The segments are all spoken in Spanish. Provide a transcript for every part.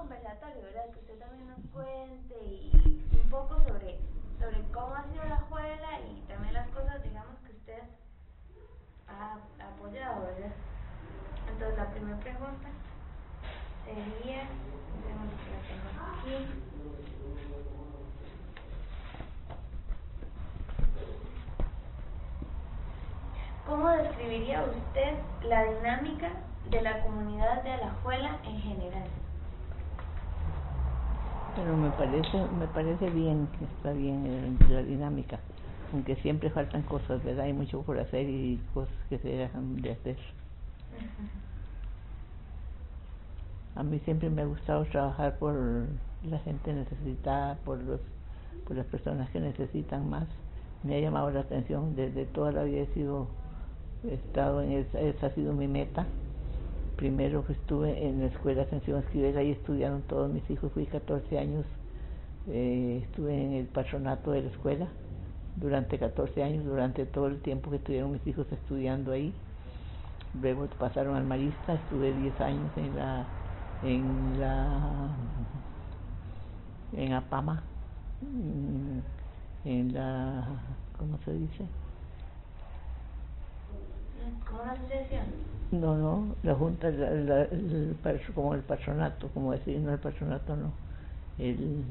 conversatorio, ¿verdad? Que usted también nos cuente y un poco sobre, sobre cómo ha sido la escuela y también las cosas, digamos, que usted ha apoyado, ¿verdad? Entonces, la primera pregunta sería, la tengo aquí. ¿Cómo describiría usted la dinámica de la comunidad de Alajuela en general? Pero me parece, me parece bien, que está bien la dinámica, aunque siempre faltan cosas, ¿verdad? Hay mucho por hacer y cosas que se dejan de hacer. A mí siempre me ha gustado trabajar por la gente necesitada, por los, por las personas que necesitan más. Me ha llamado la atención desde toda la vida he sido he estado en esa, esa ha sido mi meta. Primero estuve en la escuela Ascensión Esquivel, ahí estudiaron todos mis hijos, fui 14 años, eh, estuve en el patronato de la escuela durante 14 años, durante todo el tiempo que estuvieron mis hijos estudiando ahí. Luego pasaron al Marista, estuve 10 años en la en la en Apama, en la ¿cómo se dice? ¿Como una asociación? No, no, la Junta, la, la, el, como el patronato, como decir, no el patronato, no. El,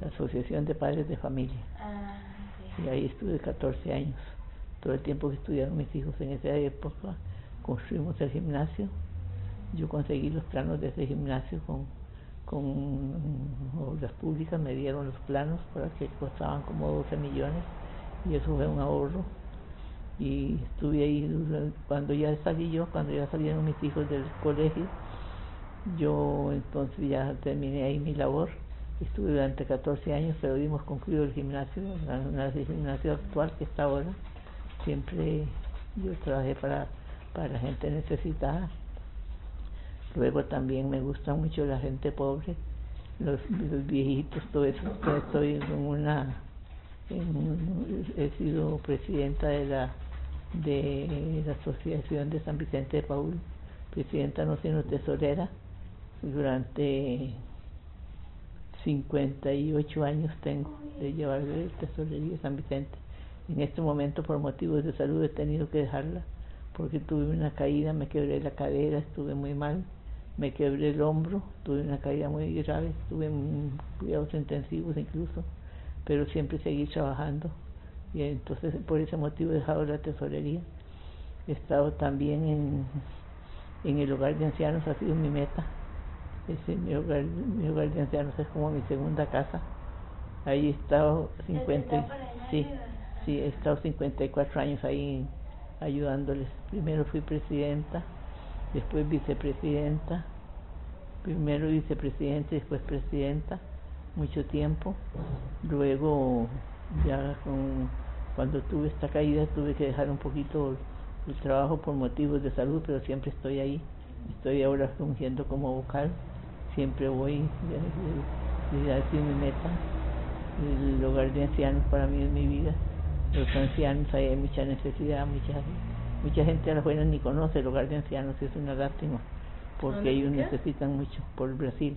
la Asociación de Padres de Familia. Ah, sí. Y ahí estuve 14 años. Todo el tiempo que estudiaron mis hijos en esa época, construimos el gimnasio. Yo conseguí los planos de ese gimnasio con, con obras públicas, me dieron los planos para que costaban como 12 millones y eso fue un ahorro. Y estuve ahí cuando ya salí yo, cuando ya salieron mis hijos del colegio, yo entonces ya terminé ahí mi labor. Estuve durante 14 años, pero hemos concluido el gimnasio, el gimnasio actual que está ahora. Siempre yo trabajé para, para la gente necesitada. Luego también me gusta mucho la gente pobre, los, los viejitos, todo eso. Estoy en una he sido presidenta de la de la Asociación de San Vicente de Paul, presidenta no sino tesorera, durante 58 años tengo de llevar el tesorería de San Vicente. En este momento por motivos de salud he tenido que dejarla porque tuve una caída, me quebré la cadera, estuve muy mal, me quebré el hombro, tuve una caída muy grave, estuve en cuidados intensivos incluso pero siempre seguí trabajando y entonces por ese motivo he dejado la tesorería. He estado también en, en el hogar de ancianos, ha sido mi meta. Ese, mi, hogar, mi hogar de ancianos es como mi segunda casa. Ahí he estado 50, sí, sí, he estado 54 años ahí ayudándoles. Primero fui presidenta, después vicepresidenta, primero vicepresidenta y después presidenta mucho tiempo. Luego, ya con, cuando tuve esta caída, tuve que dejar un poquito el trabajo por motivos de salud, pero siempre estoy ahí. Estoy ahora fungiendo como vocal. Siempre voy, ya es mi meta. El hogar de ancianos para mí es mi vida. Los ancianos, hay mucha necesidad, mucha, mucha gente a la buena ni conoce el hogar de ancianos, es una lástima, porque ellos necesitan mucho por Brasil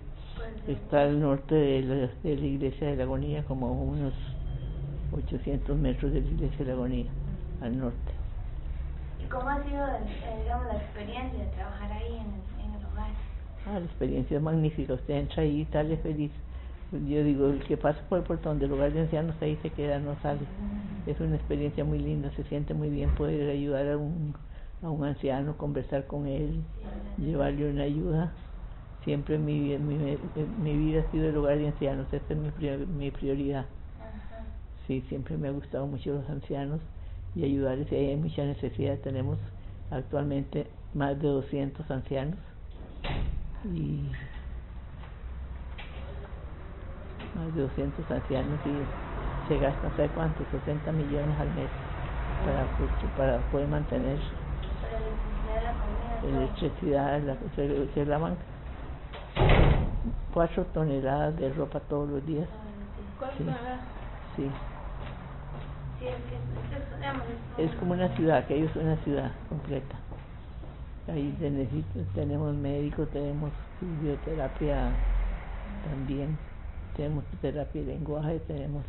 está al norte de la, de la iglesia de la Agonía, como unos 800 metros de la iglesia de la Agonía, al norte. ¿Y cómo ha sido, eh, digamos, la experiencia de trabajar ahí en el, en el hogar? Ah, la experiencia es magnífica, usted entra ahí y sale feliz. Yo digo, el que pasa por el portón del hogar de ancianos ahí se queda, no sale. Es una experiencia muy linda, se siente muy bien poder ayudar a un, a un anciano, conversar con él, llevarle una ayuda siempre mi, mi, mi vida ha sido el hogar de ancianos, esta es mi, mi prioridad. Sí, siempre me ha gustado mucho los ancianos y ayudarles. Hay mucha necesidad. Tenemos actualmente más de 200 ancianos y más de 200 ancianos y se gastan, ¿sabe cuánto? 60 millones al mes para, para poder mantener electricidad, electricidad, la, se, se lavan cuatro toneladas de ropa todos los días. Sí. Sí, es que como una ciudad, que ellos son una ciudad completa. ahí se necesita, tenemos médico, tenemos fisioterapia también, tenemos terapia de lenguaje, tenemos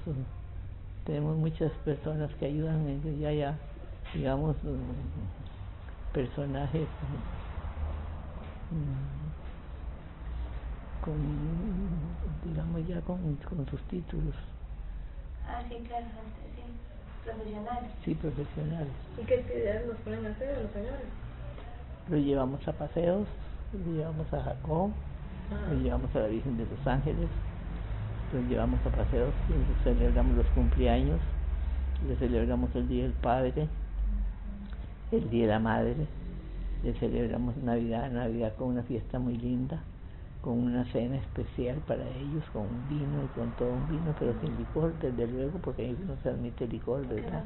tenemos muchas personas que ayudan, ya ya, digamos, personajes mm, con, digamos ya con, con sus títulos. Ah, sí, claro, sí, profesionales. Sí, profesionales. ¿Y qué actividades nos pueden hacer los señores? Lo llevamos a paseos, lo llevamos a Jacob, lo llevamos a la Virgen de los Ángeles, lo llevamos a paseos, le celebramos los cumpleaños, le celebramos el Día del Padre, el Día de la Madre, le celebramos Navidad, Navidad con una fiesta muy linda, con una cena especial para ellos, con un vino y con todo un vino, pero sin licor, desde luego, porque ahí no se admite licor, ¿verdad?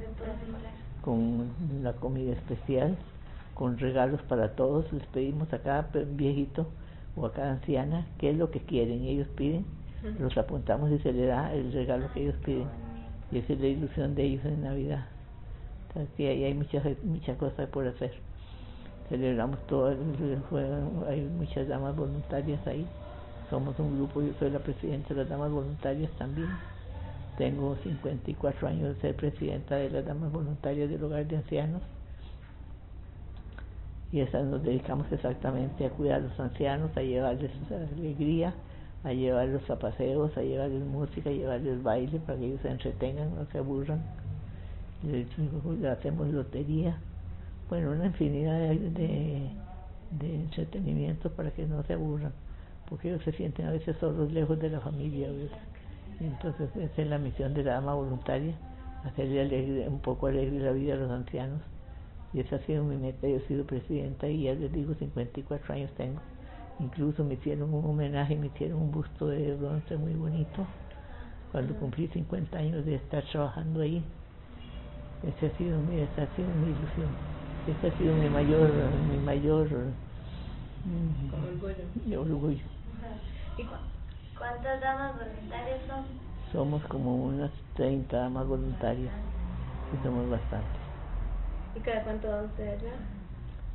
Con la comida especial, con regalos para todos, les pedimos a cada viejito o a cada anciana qué es lo que quieren, y ellos piden, los apuntamos y se les da el regalo que ellos piden, y esa es la ilusión de ellos en Navidad. Aquí hay, hay muchas, muchas cosas por hacer. Celebramos todo hay muchas damas voluntarias ahí, somos un grupo, yo soy la presidenta de las damas voluntarias también, tengo 54 años de ser presidenta de las damas voluntarias del hogar de ancianos. Y esas nos dedicamos exactamente a cuidar a los ancianos, a llevarles alegría, a llevarlos a paseos, a llevarles música, a llevarles baile para que ellos se entretengan, no se aburran. Hacemos lotería bueno, una infinidad de, de, entretenimientos para que no se aburran, porque ellos se sienten a veces solos, lejos de la familia. Y entonces esa es la misión de la dama voluntaria, hacerle alegre, un poco alegre la vida a los ancianos. Y esa ha sido mi meta, yo he sido presidenta y ya les digo, 54 años tengo. Incluso me hicieron un homenaje, me hicieron un busto de bronce muy bonito cuando cumplí 50 años de estar trabajando ahí. Esa ha sido mi, esa ha sido mi ilusión. Ese ha sido mi mayor, mi mayor orgullo. orgullo. ¿Y cuántas damas voluntarias son? Somos como unas 30 damas voluntarias y somos bastantes. ¿Y cada cuánto van ustedes allá?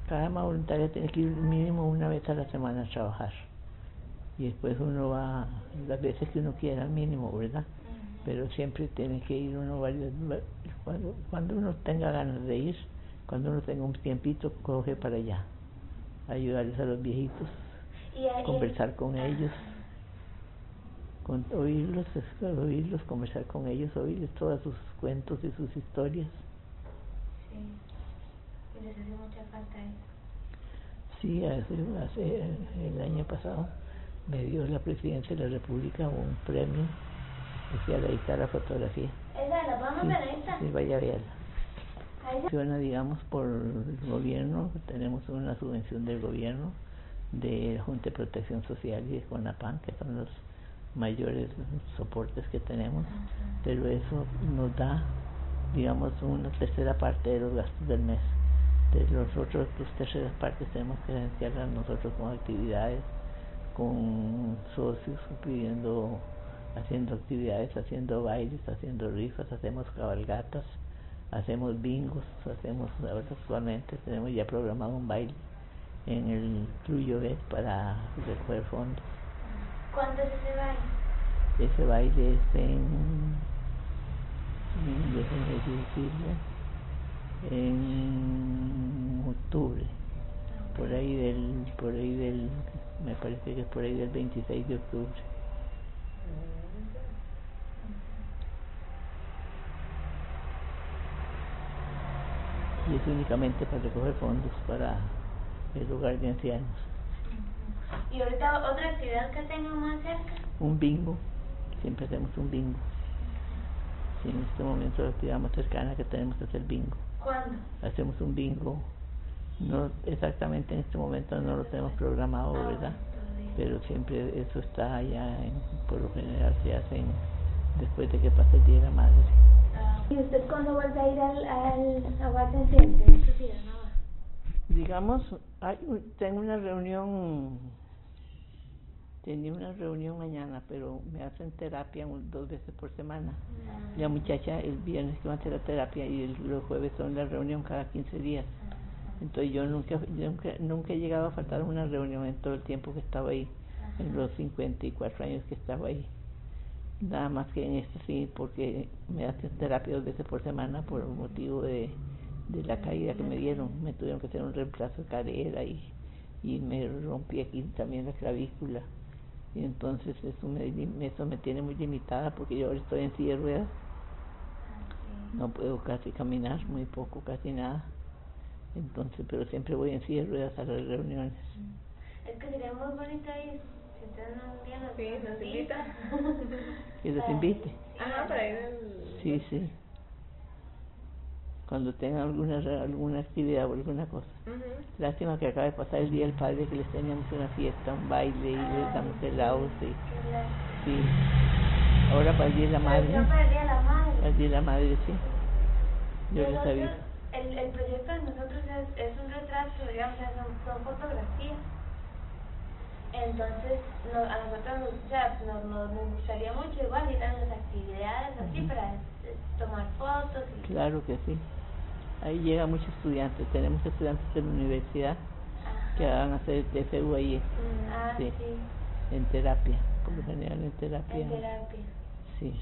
Cada dama voluntaria tiene que ir mínimo una vez a la semana a trabajar. Y después uno va las veces que uno quiera, mínimo, ¿verdad? Pero siempre tiene que ir uno varias cuando, cuando uno tenga ganas de ir cuando uno tenga un tiempito, coge para allá, ayudarles a los viejitos, conversar con ellos, con, oírlos, oírlos, conversar con ellos, oírles todos sus cuentos y sus historias. Sí, les hace mucha falta eso. Sí, hace, hace, el año pasado me dio la presidencia de la República un premio especial ahí está la fotografía. ¿Esa la vamos a ver Sí, vaya a verla. Digamos, por el gobierno, tenemos una subvención del gobierno de la Junta de Protección Social y de CONAPAN, que son los mayores soportes que tenemos, pero eso nos da, digamos, una tercera parte de los gastos del mes. De los otros dos terceras partes tenemos que financiarlas nosotros con actividades, con socios, pidiendo, haciendo actividades, haciendo bailes, haciendo rifas, hacemos cabalgatas, hacemos bingos, hacemos, ahora actualmente tenemos ya programado un baile en el Club para recoger fondos. ¿Cuándo es ese baile? Ese baile es en, decirlo, en octubre, por ahí del, por ahí del, me parece que es por ahí del 26 de octubre. Y es únicamente para recoger fondos para el hogar de ancianos. ¿Y ahorita otra actividad que tengo más cerca? Un bingo, siempre hacemos un bingo. Sí, en este momento la actividad más cercana que tenemos es el bingo. ¿Cuándo? Hacemos un bingo, no exactamente en este momento no lo tenemos programado, ah, ¿verdad? Pero siempre eso está allá, por lo general se hace después de que pase el Día de la Madre. ¿Y usted cuándo vuelve a ir al, al días, no? Digamos, hay, tengo una reunión, tenía una reunión mañana, pero me hacen terapia dos veces por semana. La muchacha el viernes que va a hacer la terapia y el, jueves son la reunión cada 15 días. Entonces yo nunca, nunca, nunca he llegado a faltar una reunión en todo el tiempo que estaba ahí, en los 54 años que estaba ahí. Nada más que en esto sí, porque me hacen terapia dos veces por semana por motivo de, de la caída que me dieron. Me tuvieron que hacer un reemplazo de cadera y, y me rompí aquí también la clavícula. Y entonces eso me, eso me tiene muy limitada porque yo ahora estoy en silla de ruedas. No puedo casi caminar, muy poco, casi nada. Entonces, pero siempre voy en silla de ruedas a las reuniones. Es que sería muy bonito ir, si ustedes no día nos, Sí, nos invita. Que los invite. sí, Ajá, para ir al... Sí, sí. Cuando tengan alguna, re- alguna actividad o alguna cosa. Lástima que acaba de pasar el Día del Padre, que les teníamos una fiesta, un baile y les damos helados. Y, Que la- sí. Ahora para el Día de la Madre, Yo para el Día de la Madre. para el Día de la Madre, sí. Yo les aviso. El, el proyecto de nosotros es, es un retrato, digamos, son fotografías. Entonces, no, a nosotros nos, o sea, nos, nos, nos gustaría mucho igual ir a las actividades así Ujú. para eh, tomar fotos y... Claro que sí. Ahí llegan muchos estudiantes. Tenemos estudiantes de la universidad que Ajá. van a hacer TFU ahí Ah, sí. sí, en terapia, por lo general en terapia. en terapia. Sí,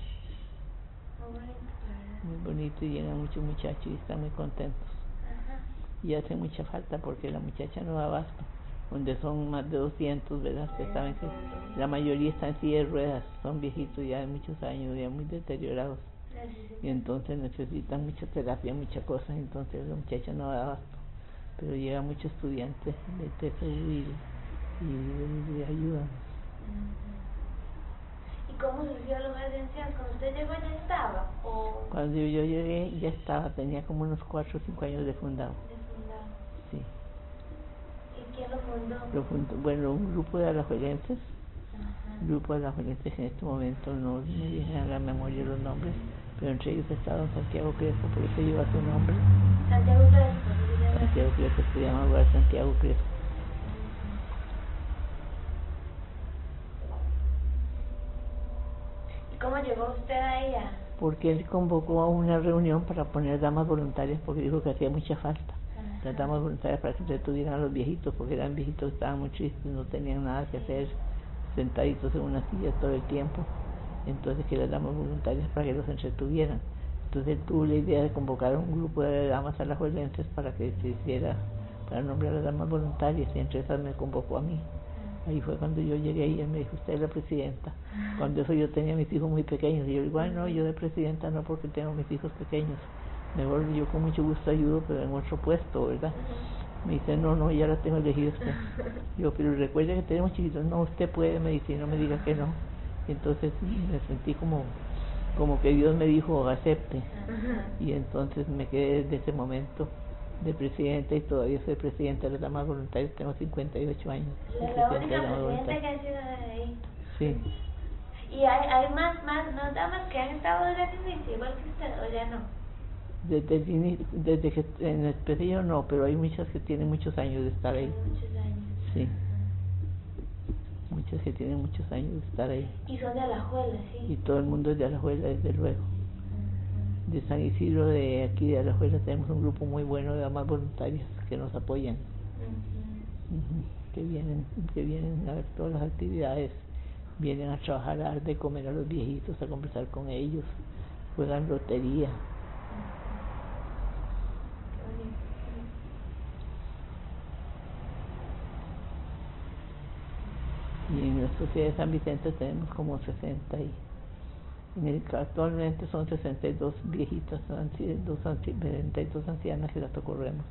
Muy bonito, muy y llegan muchos muchachos y están muy contentos. Ajá. y hace mucha falta porque la muchacha no da abasto, donde son más de 200, ¿verdad? Ustedes saben que la mayoría están en silla de ruedas, son viejitos ya de muchos años, ya muy deteriorados, y entonces necesitan mucha terapia, muchas cosas, entonces la muchacha no da abasto, pero llega muchos estudiantes de TFU y, y ayudan. ¿Y cómo surgió el hogar de ancianos? Cuando usted llegó ya estaba o Cuando yo, yo llegué ya estaba, tenía como unos 4 o 5 años de fundado, de fundado? sí. ¿Y quién lo fundó? Lo fundó- bueno, un grupo de alajuelenses Ajá. grupo de la que en este momento no me vienen a la memoria los nombres, pero entre ellos está don Santiago Crespo, por eso lleva su nombre. Santiago Crespo. Santiago Crespo se llama ahora Santiago Crespo. ¿Y cómo llegó usted a...? Porque él convocó a una reunión para poner damas voluntarias porque dijo que hacía mucha falta. Damas voluntarias para que se detuvieran a los viejitos, porque eran viejitos estaban muy tristes, no tenían nada que hacer, sentaditos en una silla todo el tiempo. Entonces que las damas voluntarias para que los entretuvieran. Entonces él tuvo la idea de convocar a un grupo de damas alajuelenses para que se hiciera, para nombrar a las damas voluntarias, y entre esas me convocó a mí. Ahí fue cuando yo llegué ahí, él me dijo, usted es la presidenta. Cuando eso yo tenía mis hijos muy pequeños, y yo digo, "Ay, no, yo de presidenta no, porque tengo mis hijos pequeños. Mejor yo con mucho gusto ayudo, pero en otro puesto, ¿verdad? Me dice, no, no, ya la tengo elegida usted. Yo, pero recuerde que tenemos chiquitos. No, usted puede, me dice, no me diga que no. Y entonces me sentí como, como que Dios me dijo, acepte. Y entonces me quedé desde ese momento de presidenta y todavía soy presidenta de las damas voluntarias, tengo 58 años. La, la única presidenta que ha sido de ahí. Sí, ¿Y hay, hay más, más, más damas que han estado inicio, igual que usted, o ya no? Desde, el desde que en especial no, pero hay muchas que tienen muchos años de estar ahí. Muchos años. Sí. Muchas que tienen muchos años de estar ahí. Y son de Alajuela, sí. Y todo el mundo es de Alajuela, desde luego. De San Isidro, de aquí de Alajuela, tenemos un grupo muy bueno de damas voluntarias que nos apoyan. Que vienen que vienen a ver todas las actividades vienen a trabajar a dar de comer a los viejitos a conversar con ellos juegan lotería Qué bonito. Y en la sociedad de San Vicente tenemos como 60 y en el, actualmente son 62 viejitas dos anci- 62 ancianas que las socorremos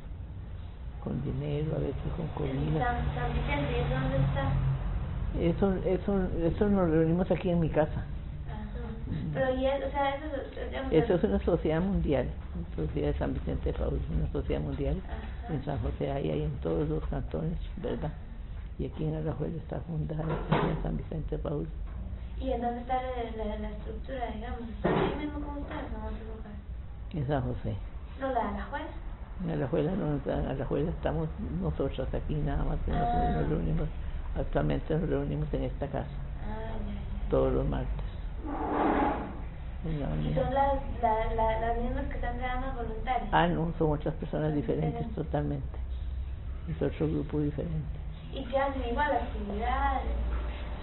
con dinero a veces con comida San, San Vicente, ¿y eso dónde está? eso eso eso nos reunimos aquí en mi casa. Pero y es, o sea, eso, digamos, Eso es una sociedad mundial, la sociedad de San Vicente de Paul, una sociedad mundial. Ajá. En San José hay, hay en todos los cantones, ¿verdad? Y aquí en Alajuela está fundada de San Vicente Paul. ¿Y en dónde está la, la, la estructura, digamos? ¿Está ahí mismo como ustedes o en otro lugar? En San José. No, la Alajuela. En Alajuela, no, en Alajuela estamos nosotros aquí nada más Ah. nos reunimos. Actualmente nos reunimos en esta casa, Ah, ya, ya. todos los martes. En ¿Y son las, la, la, las mismas que están damas voluntarias? Ah, no, son otras personas Son diferentes diferentes. totalmente. es otro grupo diferente. ¿Y qué hacen igual actividades?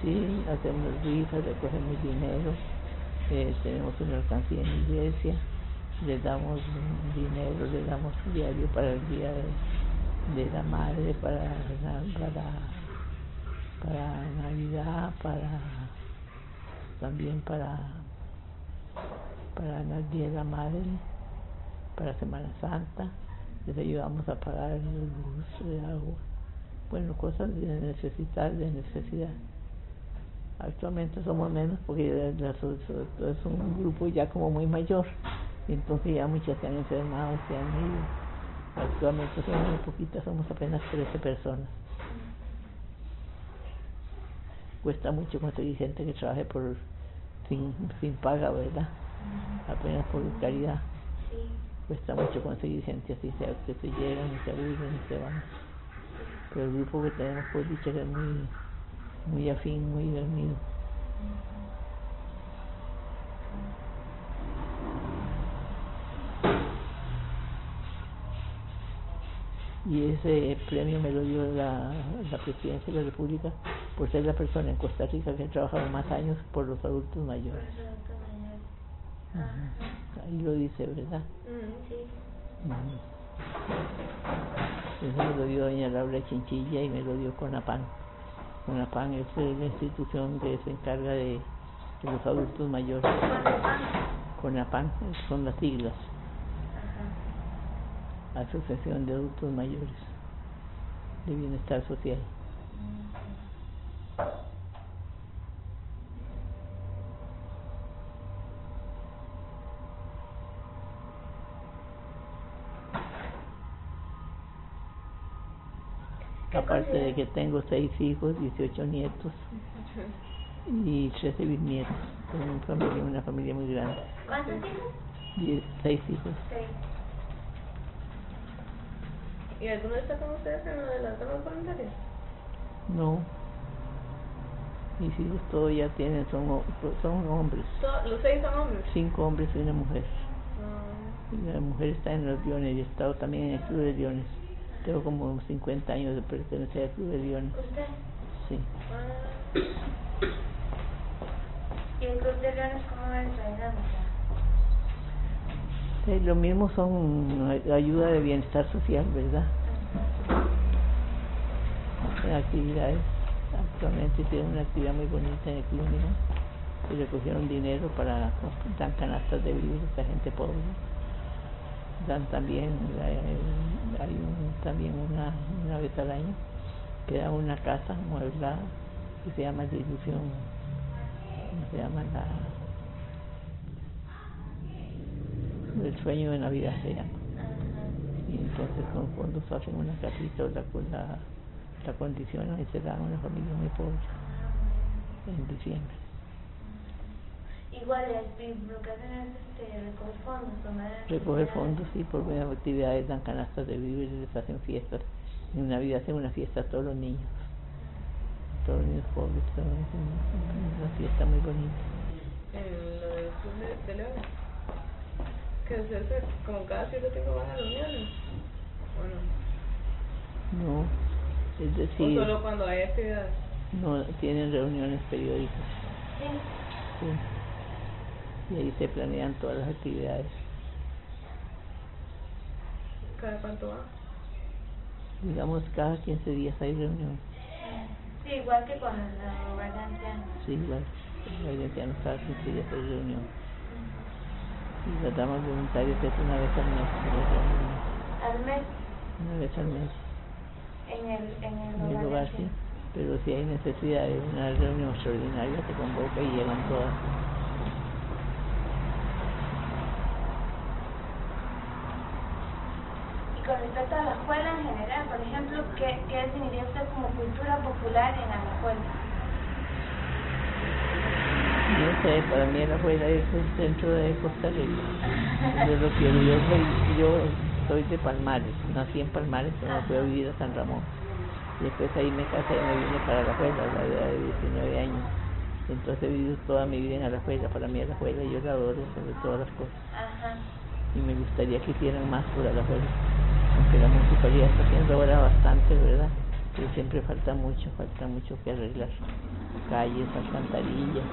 Sí, hacemos rifas, recogemos dinero, eh, tenemos una alcancía en la iglesia, le damos dinero, le damos diario para el día de, de la madre, para, para, para Navidad, para también para, para el día de la madre, para Semana Santa, les ayudamos a pagar el luz, el agua, bueno, cosas de necesidad, de necesidad. Actualmente somos menos porque es un grupo ya como muy mayor, y entonces ya muchas se han enfermado, se han ido. Actualmente somos muy poquitas, somos apenas 13 personas. Cuesta mucho conseguir gente que trabaje por sin, sin paga, ¿verdad? Apenas por caridad. Cuesta mucho conseguir gente así, sea que se llegan y se aburren y se van. Pero el grupo que tenemos, pues dicha que es muy, muy afín, muy unido. Y ese premio me lo dio la, la presidencia de la República por ser la persona en Costa Rica que ha trabajado más años por los adultos mayores. Ajá. Ahí lo dice, ¿verdad? Mm, Sí. Eso me lo dio doña Laura Chinchilla y me lo dio Conapan. Conapan es la institución que se encarga de, los adultos mayores. Conapan son las siglas. Asociación de Adultos Mayores de Bienestar Social. ¿Qué Aparte de consideras? que tengo seis hijos, 18 nietos y 13 bisnietos. Tengo una familia, una familia muy grande. ¿Cuántos hijos? Die- seis hijos. ¿Y alguno está con ustedes en lo de las damas voluntarias? No. Mis hijos todos ya tienen, son, son hombres. ¿Los seis son hombres? Cinco hombres y una mujer. Ah, Y la mujer está en los Leones y he estado también en el Club de Leones. Tengo como 50 años de pertenecer al Club de Leones. ¿Usted? Sí. ¿Y el Club de Leones cómo es la dinámica? Eh, lo mismo son ay- ayuda de bienestar social, ¿verdad? En actividades. Actualmente tienen una actividad muy bonita en el club, ¿no? Y recogieron dinero para dan canastas de vivir a esta gente pobre. Dan también, eh, hay un- también una, una vez al año que da una casa mueblada que se llama ilusión, ¿cómo se llama? La, el sueño de Navidad se llama. Y entonces con fondos hacen una casita la, la, la condicionan y se dan a una familia muy pobre en diciembre. Igual es, lo que hacen es este, recoger fondos, tomar Recoger fondos y por medio de actividades dan canastas de víveres, les hacen fiestas. En Navidad hacen una fiesta a todos los niños, todos los niños pobres, todos, una fiesta muy bonita. En lo del club de, de Leones. Que es ese, como cada cierto tiempo van a reuniones. ¿O no? No, es o decir, solo cuando hay actividades. no tienen reuniones periódicas. Sí. Sí. Y ahí se planean todas las actividades. ¿Cada cuánto va? Digamos, cada 15 días hay reunión. Sí, igual que con de ancianos. Sí, igual. Hay ancianos cada 15 días hay reunión. Y las damas voluntarias es una vez al mes. Al mes Una vez al mes. en el, en el En el lugar, sí. Pero si hay necesidad de una reunión extraordinaria, se convoca y llegan todas. Y con respecto a la escuela en general, por ejemplo, ¿qué, qué definiría usted como cultura popular en Alajuela? No sé, para mí la abuela es el centro de Costa Rica. Yo lo quiero. Yo soy, yo soy de Palmares. Nací en Palmares, pero me fui a vivir a San Ramón. Y después ahí me casé y me vine para la abuela a la edad de 19 años. Entonces he vivido toda mi vida en Alajuela. Para mí Alajuela yo la adoro sobre todas las cosas. Ajá. Y me gustaría que hicieran más por Alajuela. Aunque la municipalidad está haciendo ahora bastante, ¿verdad? Pero siempre falta mucho, falta mucho que arreglar. Calles, alcantarillas,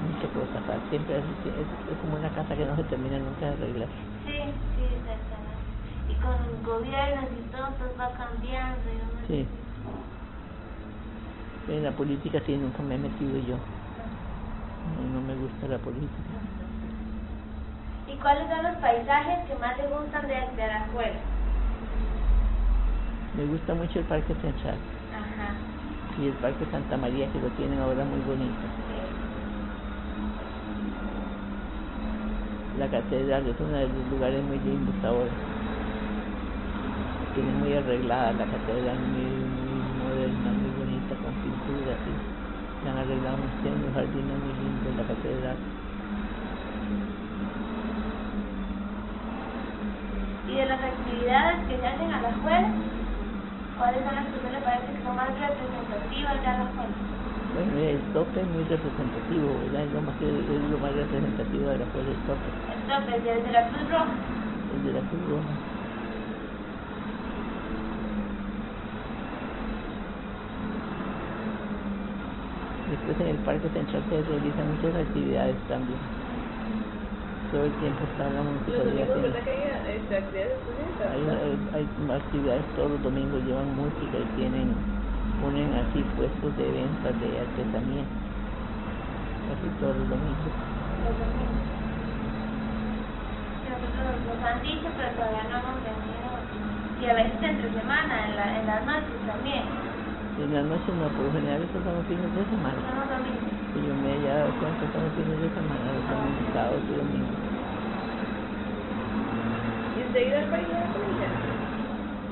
muchas cosas. falta. Siempre es, es, es como una casa que no se termina nunca de arreglar. Sí, sí, exactamente. Y con los gobiernos y todo, pues va cambiando. Sí. En la política sí nunca me he metido yo. No, no me gusta la política. ¿Y cuáles son los paisajes que más te gustan de, de Alajuela? Me gusta mucho el Parque Central Ajá. y el Parque Santa María que lo tienen ahora muy bonito. La catedral es uno de los lugares muy lindos ahora. Tiene muy arreglada la catedral, muy, muy moderna, muy bonita, con pinturas y han arreglado unos, tiene unos jardines muy lindos la catedral. ¿Y de las actividades que se hacen a la escuela? ¿Cuáles son las que usted le parece que son más representativas de Alajuela? Bueno, el tope es muy representativo, ¿verdad? Es lo más, es lo más representativo de la escuela, el tope, Entonces, desde la Cruz Roja. el de la Cruz Roja. Después en el Parque Central se realizan muchas actividades también. Todo el tiempo está la Los municipalidad domingos, haciendo- ¿verdad que hay hay, actividades todos los domingos, llevan música y tienen, ponen así puestos de ventas de artesanía, casi todos los domingos. Los domingos. Sí, Nosotros nos han dicho, pero todavía no hemos venido. Y a veces entre semana, en, la, en las noches también. En las noches no, por lo general esos son los fines de semana. Los domingos. Y yo me he dado cuenta que son los fines de semana, los domingos, sábados y domingos. ¿Y usted iba al baile de?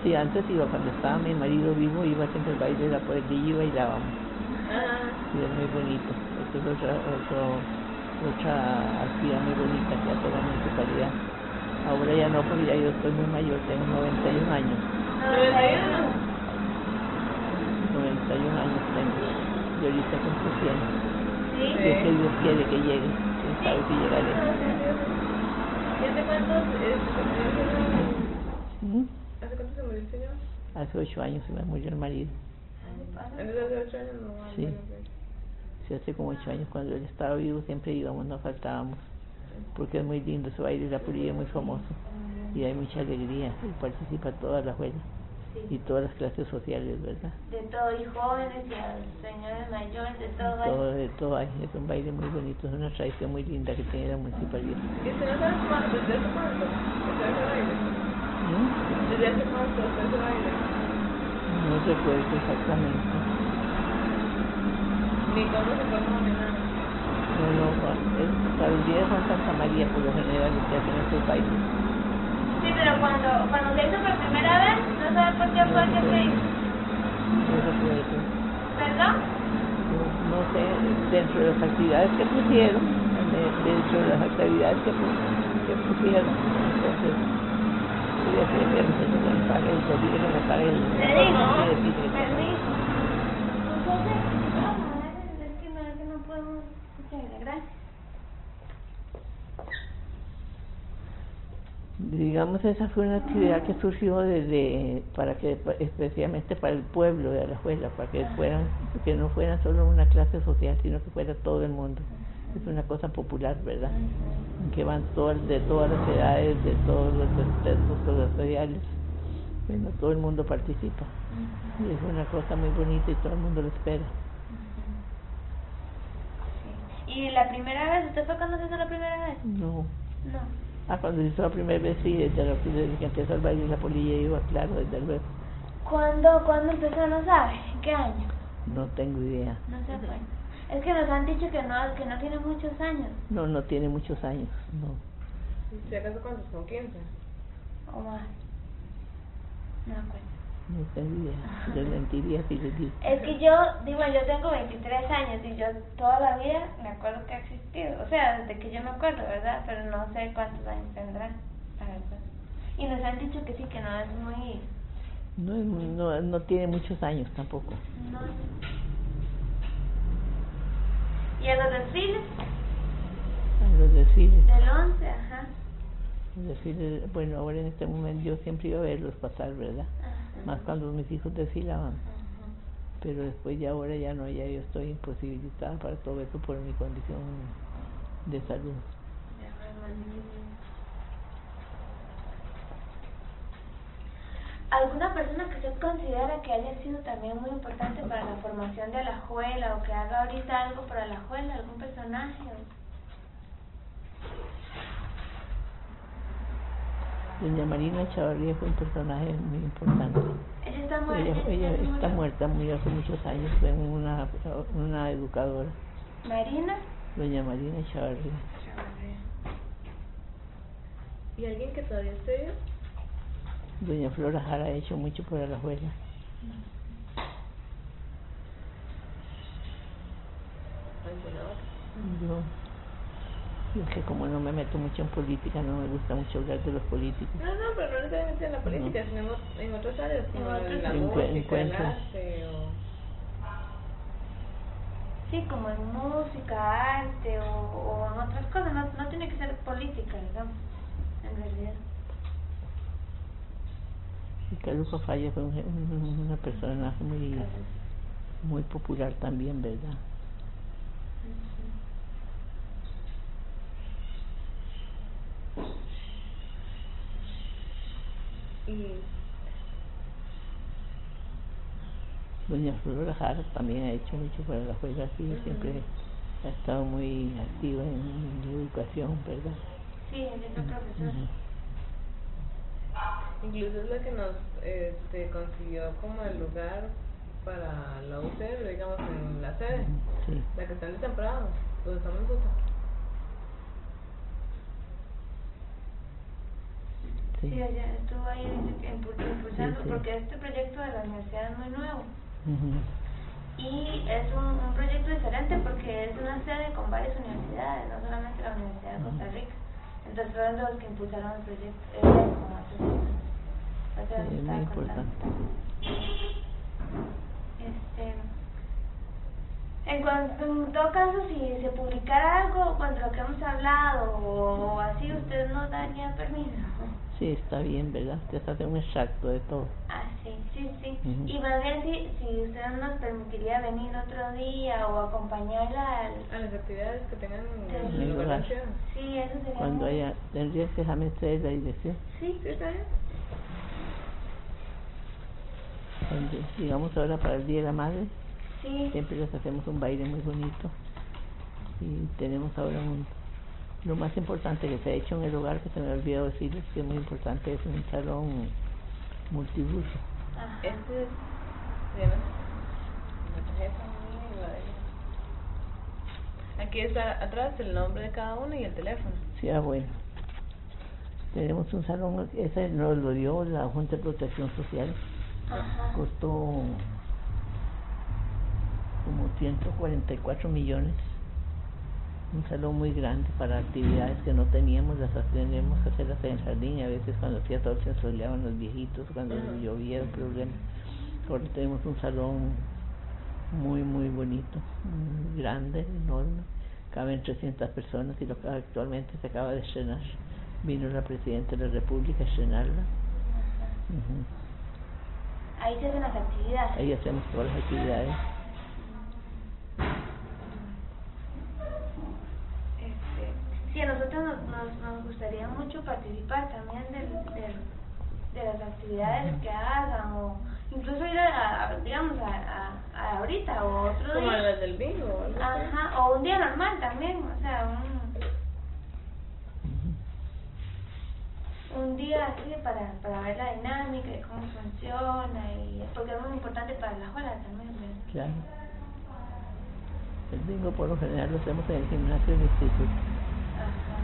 Sí, antes iba, cuando estaba mi marido vivo, iba siempre al baile de la pueblilla y bailábamos. Ajá. Y es muy bonito. Esto es otra, otro, otra actividad muy bonita que hace la municipalidad. Ahora ya no, porque ya yo estoy muy mayor, tengo 91 años. ¿91? 91 años tengo. Y ahorita cumplo 100. ¿Sí? Y es que Dios quiere que llegue. Quién sabe si llegaré. ¿Y hace cuánto se murió el señor? Hace 8 años se me murió el marido. Entonces hace ocho años no. Sí. Sí, hace como 8 años cuando él estaba vivo siempre íbamos, no faltábamos. Porque es muy lindo, ese baile de la polilla es muy famoso. Y hay mucha alegría. Y participa toda la abuela. Y Sí. todas las clases sociales, ¿verdad? De todo, y jóvenes y a señores mayores, de todo. Todo, hay. de todo hay. Es un baile muy bonito, es una tradición muy linda que tiene la municipalidad. ¿Y usted no sabe cuándo? ¿Desde hace cuánto? ¿Desde hace baile? ¿Mm? ¿Desde hace cuánto usted hace baile? No recuerdo exactamente. Ni cómo se formó ni nada. No, no, es, para el día de San Santa María por lo general se hacen estos bailes. Sí, pero cuando, cuando se hizo por primera vez, no sabe por qué fue que se hizo. ¿Perdón? No, no sé, dentro de las actividades que pusieron, de- dentro de las actividades que, que pusieron, entonces, quería que le pague el día que me pague el digo, que- permiso. Entonces, vamos, es que no, es que no podemos escucharle, gracias. Digamos, esa fue una actividad que surgió desde, para que, especialmente para el pueblo de Alajuela, para que fueran, que no fuera solo una clase social, sino que fuera todo el mundo. Es una cosa popular, ¿verdad? En que van todas, de todas las edades, de todos los expertos sociales. Bueno, todo el mundo participa. Y es una cosa muy bonita y todo el mundo lo espera. ¿Y la primera vez? ¿Usted fue cuando se hizo la primera vez? No. No. Ah, cuando se hizo la primera vez, sí, desde, la, desde que empezó el baile la polilla iba, claro, desde luego. ¿Cuándo, ¿Cuándo empezó? ¿No sabe? ¿En qué año? No tengo idea. No se acuerda. Es que nos han dicho que no, que no tiene muchos años. No, no tiene muchos años, no. ¿Si acaso cuántos? ¿Con 15? O más. No me acuerdo. No idea. Les mentiría si digo. Es que yo, digo, yo tengo 23 años y yo toda la vida me acuerdo que ha existido. O sea, desde que yo me acuerdo, ¿verdad? Pero no sé cuántos años tendrá, la verdad. Y nos han dicho que sí, que no es muy... No, es muy- no, no tiene muchos años tampoco. No. ¿Y a los desfiles? A los desfiles. Del 11, ajá. Es decir, eh, bueno, ahora en este momento yo siempre iba a verlos pasar, ¿verdad? Ajá. Más cuando mis hijos desfilaban. Pero después ya ahora ya no, ya yo estoy imposibilitada para todo eso por mi condición de salud. ¿Alguna persona que usted considera que haya sido también muy importante para la formación de la juela o que haga ahorita algo para la juela? ¿Algún personaje? Doña Marina Chavarría fue un personaje muy importante. Ella está muerta. Ella, está muerta, murió hace muchos años, fue una, una educadora, Marina. doña Marina Chavarría. ¿Y alguien que todavía esté vivo? Doña Flora Jara ha hecho mucho por la abuela. ¿Alguna otra? Yo, que como no me meto mucho en política, no me gusta mucho hablar de los políticos. No, no, pero no necesariamente en la política, sino en, ot- en otras áreas, como En la música, el arte o... Sí, como en música, arte o, o en otras cosas. No, no tiene que ser política, digamos, en realidad. Y Calupa Falla fue un- un- una persona muy, muy popular también, ¿verdad? Y Doña Flora Jara también ha hecho mucho para la juega, sí, siempre ha estado muy activa en, en educación, ¿verdad? Sí, ella fue profesora. Incluso es la que nos este, consiguió como el lugar para la UCR, digamos, en la sede. Sí, La que está en el temprano, donde estamos nosotros. Sí, ella estuvo ahí impu- impulsando Sí, sí. porque este proyecto de la universidad es muy nuevo. Y es un, un proyecto diferente porque es una sede con varias universidades, no solamente la Universidad de Costa Rica. Entonces fueron los que impulsaron el proyecto. Eh, Sí, es muy importante. Este, en, cuanto, en todo caso, si se publicara algo contra lo que hemos hablado o así, usted nos daría permiso. Sí, está bien, ¿verdad? Usted hace un extracto de todo. Ah, sí, sí, sí. Ujú. Y más bien si, si usted nos permitiría venir otro día o acompañarla al... A las actividades que tengan en el lugar. Sí, eso sería Cuando muy- haya, tendría que dejarme ustedes la dirección. Sí, ¿Sí está bien? Cuando, digamos ahora para el Día de la Madre, sí. siempre les hacemos un baile muy bonito. Y tenemos ahora un, lo más importante que se ha hecho en el hogar, que se me olvidó decirles que es muy importante, es un salón multiuso. Este es... Aquí está atrás el nombre de cada uno y el teléfono. Sí, ah, bueno. Tenemos un salón, ese nos lo dio la Junta de Protección Social, Ajá. costó como 144 millones. Un salón muy grande para actividades que no teníamos, las tendríamos que hacerlas en el jardín. y A veces cuando hacía sol se soleaban los viejitos, cuando llovía un problema. Ahora tenemos un salón muy, muy bonito, muy grande, enorme. Caben 300 personas y lo que actualmente se acaba de estrenar. Vino la Presidenta de la República a estrenarla. Ahí se hacen las actividades. Ahí hacemos todas las actividades. Este, sí, a nosotros nos, nos, nos gustaría mucho participar también del, del, de las actividades que hagan o incluso ir a, a, digamos, a, a, a ahorita o otro Como día. las del bingo o algo. Ajá, o un día normal también, o sea, un, un día así para, para ver la dinámica y cómo funciona, y porque es muy importante para la escuela también, ¿verdad? Claro. El bingo por lo general lo hacemos en el gimnasio del instituto.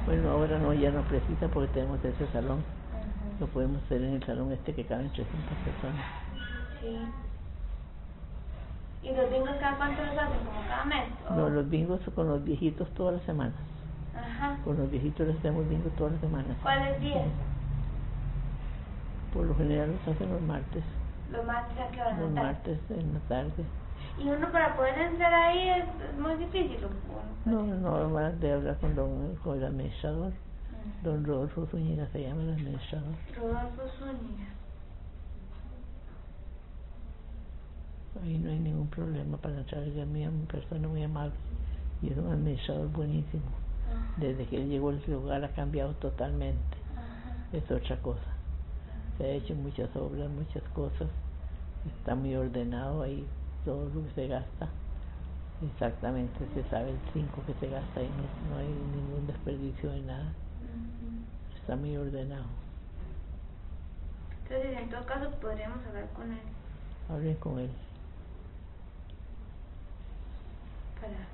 Bueno, ahora no, ya no precisa porque tenemos ese salón. Lo podemos hacer en el salón este que caben 300 personas. Sí. ¿Y los bingos cada cuánto los hacen? ¿Como cada mes? o? No, los bingos con los viejitos todas las semanas. Ajá. Con los viejitos les hacemos bingo todas las semanas. ¿Cuáles días? Por lo general los hacen los martes. Los martes a qué hora? Los martes en la tarde. Y uno para poder entrar ahí es, es muy difícil. No, no, van de hablar con, don, con el administrador. Don Rodolfo Zúñiga se llama el administrador. Rodolfo Zúñiga. Ahí no hay ningún problema para entrar. Es una persona muy amable y es un administrador buenísimo. Ajá. Desde que él llegó al lugar ha cambiado totalmente. Ajá. Es otra cosa. Se ha hecho muchas obras, muchas cosas. Está muy ordenado ahí todo lo que se gasta. Exactamente se sabe el 5 que se gasta y no, no hay ningún desperdicio de nada. Está muy ordenado. Entonces, en todo caso, podríamos hablar con él Hablen con él. para